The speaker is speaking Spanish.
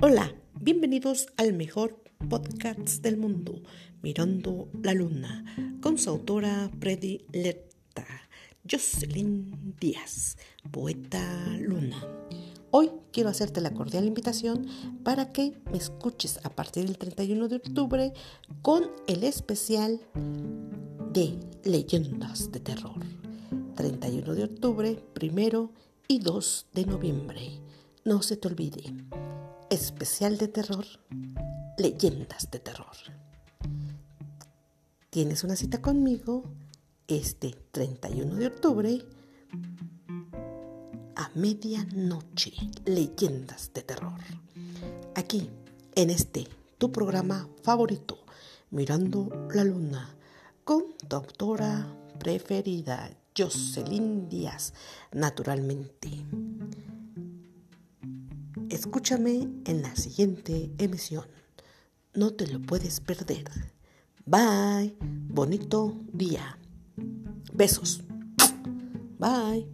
Hola, bienvenidos al mejor podcast del mundo, Mirando la Luna, con su autora predilecta, Jocelyn Díaz, poeta luna. Hoy quiero hacerte la cordial invitación para que me escuches a partir del 31 de octubre con el especial de leyendas de terror. 31 de octubre, primero y 2 de noviembre. No se te olvide. Especial de terror, leyendas de terror. Tienes una cita conmigo este 31 de octubre a medianoche, leyendas de terror. Aquí, en este, tu programa favorito, Mirando la Luna, con tu preferida, Jocelyn Díaz, naturalmente. Escúchame en la siguiente emisión. No te lo puedes perder. Bye. Bonito día. Besos. Bye.